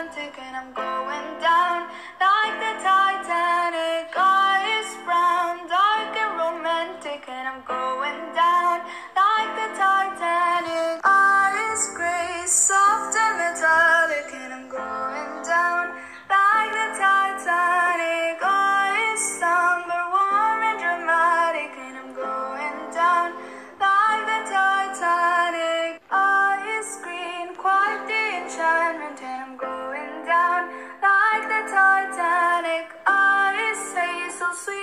Atlantic and I'm going down say so